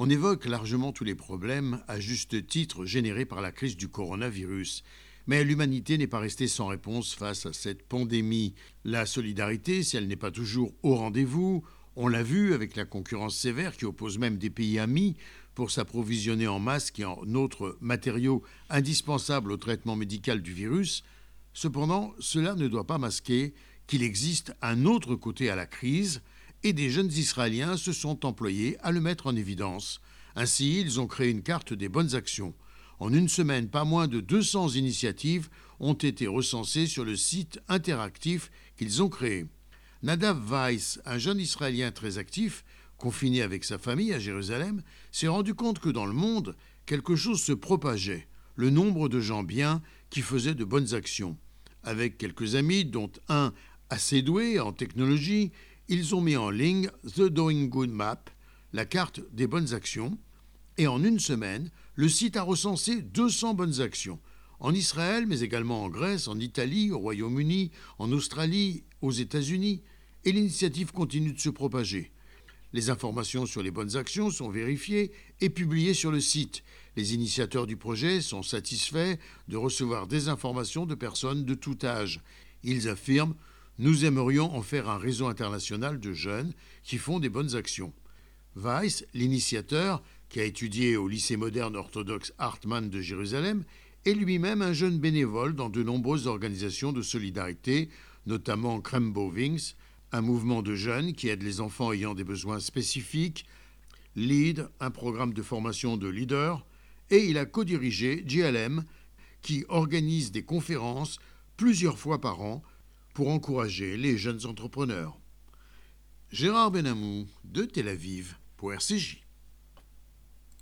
On évoque largement tous les problèmes, à juste titre, générés par la crise du coronavirus. Mais l'humanité n'est pas restée sans réponse face à cette pandémie. La solidarité, si elle n'est pas toujours au rendez-vous, on l'a vu avec la concurrence sévère qui oppose même des pays amis pour s'approvisionner en masques et en autres matériaux indispensables au traitement médical du virus. Cependant, cela ne doit pas masquer qu'il existe un autre côté à la crise, et des jeunes Israéliens se sont employés à le mettre en évidence. Ainsi, ils ont créé une carte des bonnes actions. En une semaine, pas moins de 200 initiatives ont été recensées sur le site interactif qu'ils ont créé. Nadav Weiss, un jeune Israélien très actif, confiné avec sa famille à Jérusalem, s'est rendu compte que dans le monde, quelque chose se propageait, le nombre de gens bien qui faisaient de bonnes actions. Avec quelques amis, dont un assez doué en technologie, ils ont mis en ligne The Doing Good Map, la carte des bonnes actions, et en une semaine, le site a recensé 200 bonnes actions, en Israël, mais également en Grèce, en Italie, au Royaume-Uni, en Australie, aux États-Unis, et l'initiative continue de se propager. Les informations sur les bonnes actions sont vérifiées et publiées sur le site. Les initiateurs du projet sont satisfaits de recevoir des informations de personnes de tout âge. Ils affirment nous aimerions en faire un réseau international de jeunes qui font des bonnes actions. Weiss, l'initiateur, qui a étudié au lycée moderne orthodoxe Hartmann de Jérusalem, est lui-même un jeune bénévole dans de nombreuses organisations de solidarité, notamment Krembo Wings, un mouvement de jeunes qui aide les enfants ayant des besoins spécifiques, LEAD, un programme de formation de leaders, et il a co-dirigé GLM, qui organise des conférences plusieurs fois par an pour encourager les jeunes entrepreneurs. Gérard Benamou de Tel Aviv pour RCJ.